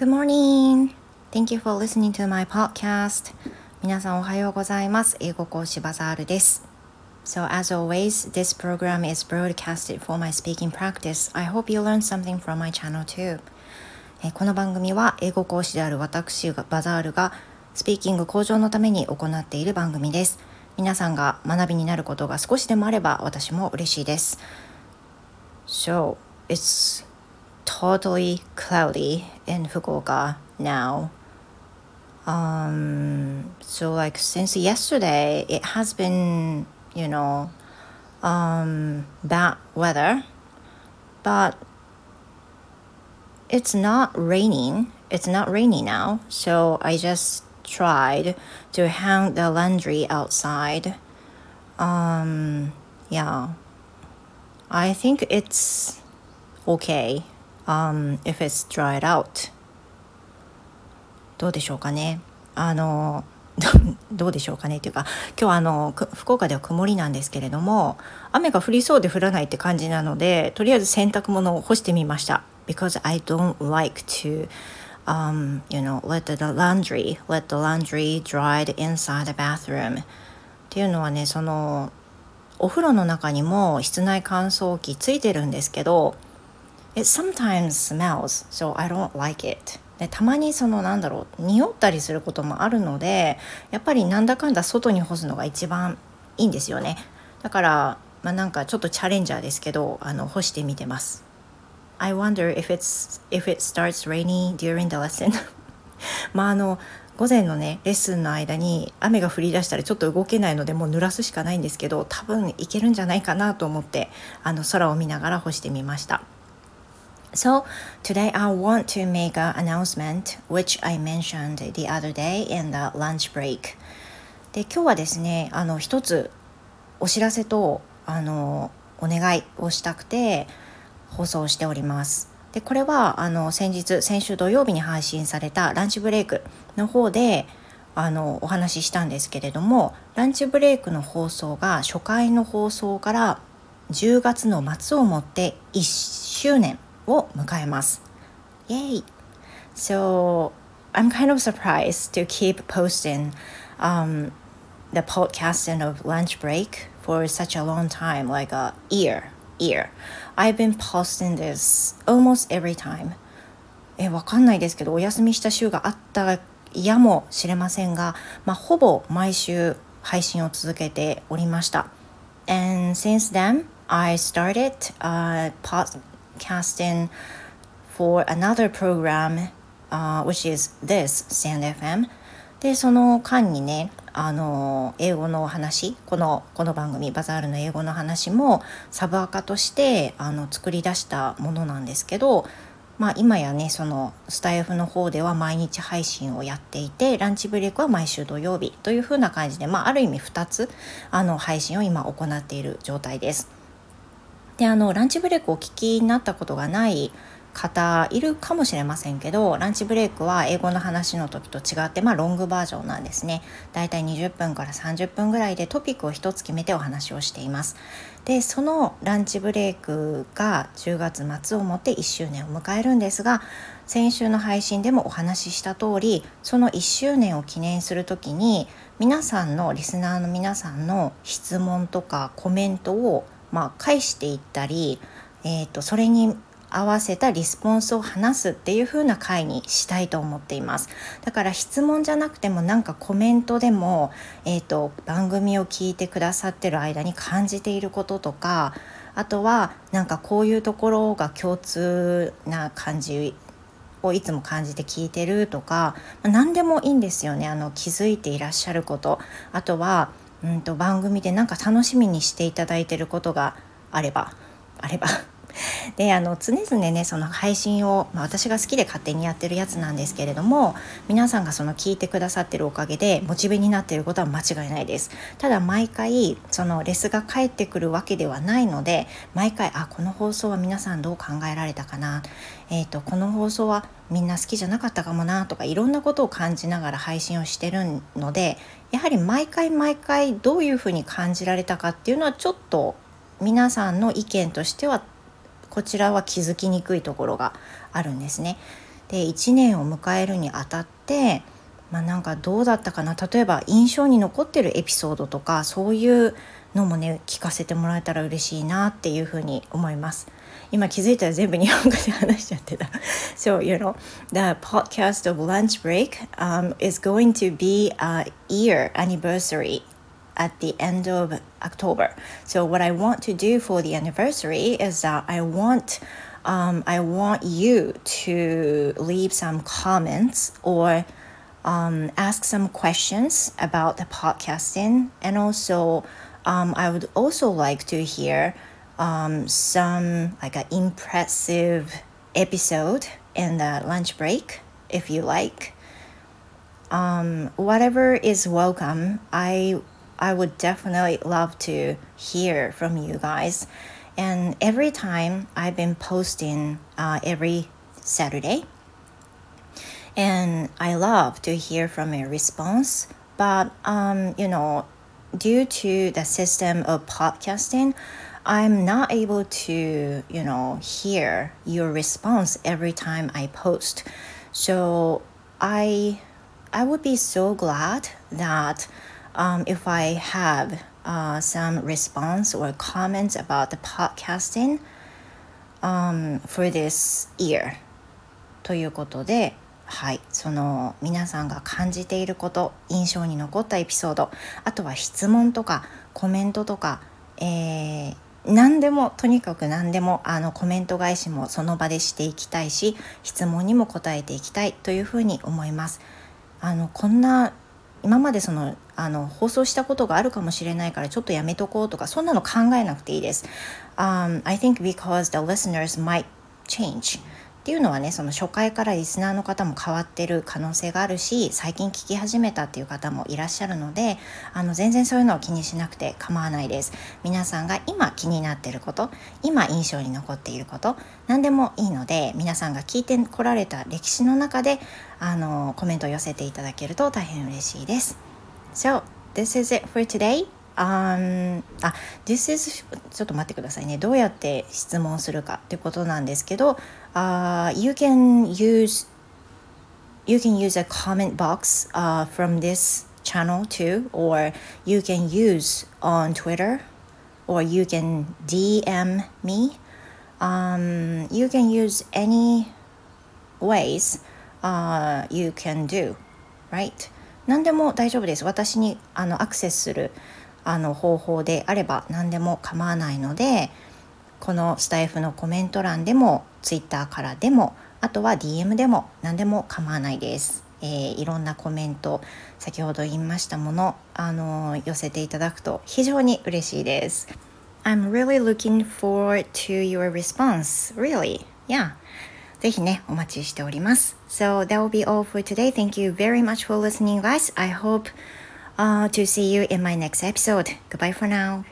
Good morning! Thank you for listening to my podcast. 皆さんおはようございます。英語講師バザールです。So as always, this program is broadcasted for my speaking practice. I hope you learn something from my channel too. この番組は英語講師である私がバザールがスピーキング向上のために行っている番組です。皆さんが学びになることが少しでもあれば私も嬉しいです。So, it's totally cloudy in Fukuoka now. Um, so like since yesterday, it has been, you know, um, bad weather, but it's not raining. It's not raining now. So I just tried to hang the laundry outside. Um, yeah. I think it's okay um, if it's dried out. どうでしょうかね。あの どうでしょうかねっていうか今日はあの福岡では曇りなんですけれども雨が降りそうで降らないって感じなのでとりあえず洗濯物を干してみました。Because I don't like to um, you know let the laundry let the laundry dried inside the bathroom. っていうのはねそのお風呂の中にも室内乾燥機ついてるんですけど it sometimes smells, so I don't like it. でたまにそのなんだろう匂ったりすることもあるのでやっぱりなんだかんだ外に干すのが一番いいんですよねだからまあなんかちょっとチャレンジャーですけどあの干してみてます I wonder if it's if it starts raining during the lesson まああの午前のねレッスンの間に雨が降り出したらちょっと動けないのでもう濡らすしかないんですけど多分いけるんじゃないかなと思ってあの空を見ながら干してみました。So today I want to make an announcement which I mentioned the other day in the lunch break. で今日はですねあの一つお知らせとあのお願いをしたくて放送しております。でこれはあの先日先週土曜日に配信されたランチブレイクの方であのお話ししたんですけれどもランチブレイクの放送が初回の放送から10月の末をもって1周年を迎えます。Yay! So I'm kind of surprised to keep posting um, the podcasting of lunch break for such a long time, like a year. Year. I've been posting this almost every time. え、わかんないですけど、お休みした週があったやもしれませんが、まあ、ほぼ毎週配信を続けておりました。And since then, I started a pod cast in for another program、uh, which is this SandFM でその間にねあの英語の話このこの番組バザールの英語の話もサブアカとしてあの作り出したものなんですけどまあ今やねそのスタイフの方では毎日配信をやっていてランチブレイクは毎週土曜日というふうな感じで、まあ、ある意味2つあの配信を今行っている状態です。であのランチブレイクをお聞きになったことがない方いるかもしれませんけどランチブレイクは英語の話の時と違って、まあ、ロングバージョンなんですね。だいたい20分から30分ぐらいでトピックを1つ決めてお話をしています。でそのランチブレイクが10月末をもって1周年を迎えるんですが先週の配信でもお話しした通りその1周年を記念する時に皆さんのリスナーの皆さんの質問とかコメントをまあ、返していったり、えーと、それに合わせたリスポンスを話すっていう風な回にしたいと思っています。だから質問じゃなくてもなんかコメントでも、えーと、番組を聞いてくださってる間に感じていることとかあとはなんかこういうところが共通な感じをいつも感じて聞いてるとか、ま、何でもいいんですよね。あの気づいていらっしゃること。あとはうんと番組でなんか楽しみにしていただいてることがあればあれば。であの常々ねその配信を、まあ、私が好きで勝手にやってるやつなんですけれども皆さんがその聞いてくださってるおかげでモチベになってることは間違いないです。ただ毎回そのレスが返ってくるわけではないので毎回あこの放送は皆さんどう考えられたかな？えーと、この放送はみんな好きじゃなかったかもなとかいろんなことを感じながら配信をしてるのでやはり毎回毎回どういうふうに感じられたかっていうのはちょっと皆さんの意見としてはこちらは気づきにくいところがあるんですね。で1年を迎えるにあたってまあ、なんかどうだったかな例えば印象に残ってるエピソードとかそういうのもね聞かせてもらえたら嬉しいなっていうふうに思います。今気づいたら全部日本語で話しちゃってた。so, you know, the podcast of Lunch Break、um, is going to be a year anniversary at the end of October. So, what I want to do for the anniversary is that I want um, I want you to leave some comments or um, ask some questions about the podcasting and also um, i would also like to hear um, some like an impressive episode in the lunch break if you like um, whatever is welcome i i would definitely love to hear from you guys and every time i've been posting uh, every saturday and I love to hear from your response. But um, you know, due to the system of podcasting, I'm not able to, you know, hear your response every time I post. So I I would be so glad that um, if I have uh, some response or comments about the podcasting um, for this year ということではいその皆さんが感じていること印象に残ったエピソードあとは質問とかコメントとか、えー、何でもとにかく何でもあのコメント返しもその場でしていきたいし質問にも答えていきたいというふうに思います。あのこんな今までそのあの放送したことがあるかもしれないからちょっとやめとこうとかそんなの考えなくていいです。Um, I think because the listeners might change. ていうのはねその初回からリスナーの方も変わってる可能性があるし最近聞き始めたっていう方もいらっしゃるのであの全然そういうのを気にしなくて構わないです。皆さんが今気になってること今印象に残っていること何でもいいので皆さんが聞いてこられた歴史の中であのコメントを寄せていただけると大変嬉しいです。So this is it for today. Um, あ、This is ちょっと待ってくださいね。どうやって質問するかってことなんですけど、uh, you can use you can use a comment box uh, from this channel too, or you can use on Twitter, or you can DM me. Um, you can use any ways uh, you can do, right? 何でも大丈夫です。私にあのアクセスする。あの方法であれば何でも構わないので このスタイフのコメント欄でも Twitter からでもあとは DM でも何でも構わないです。えー、いろんなコメント先ほど言いましたもの、あの寄せていただくと非常に嬉しいです。I'm really looking forward to your response. Really? Yeah. ぜひね、お待ちしております。So that will be all for today. Thank you very much for listening, guys. I hope uh, to see you in my next episode. Goodbye for now.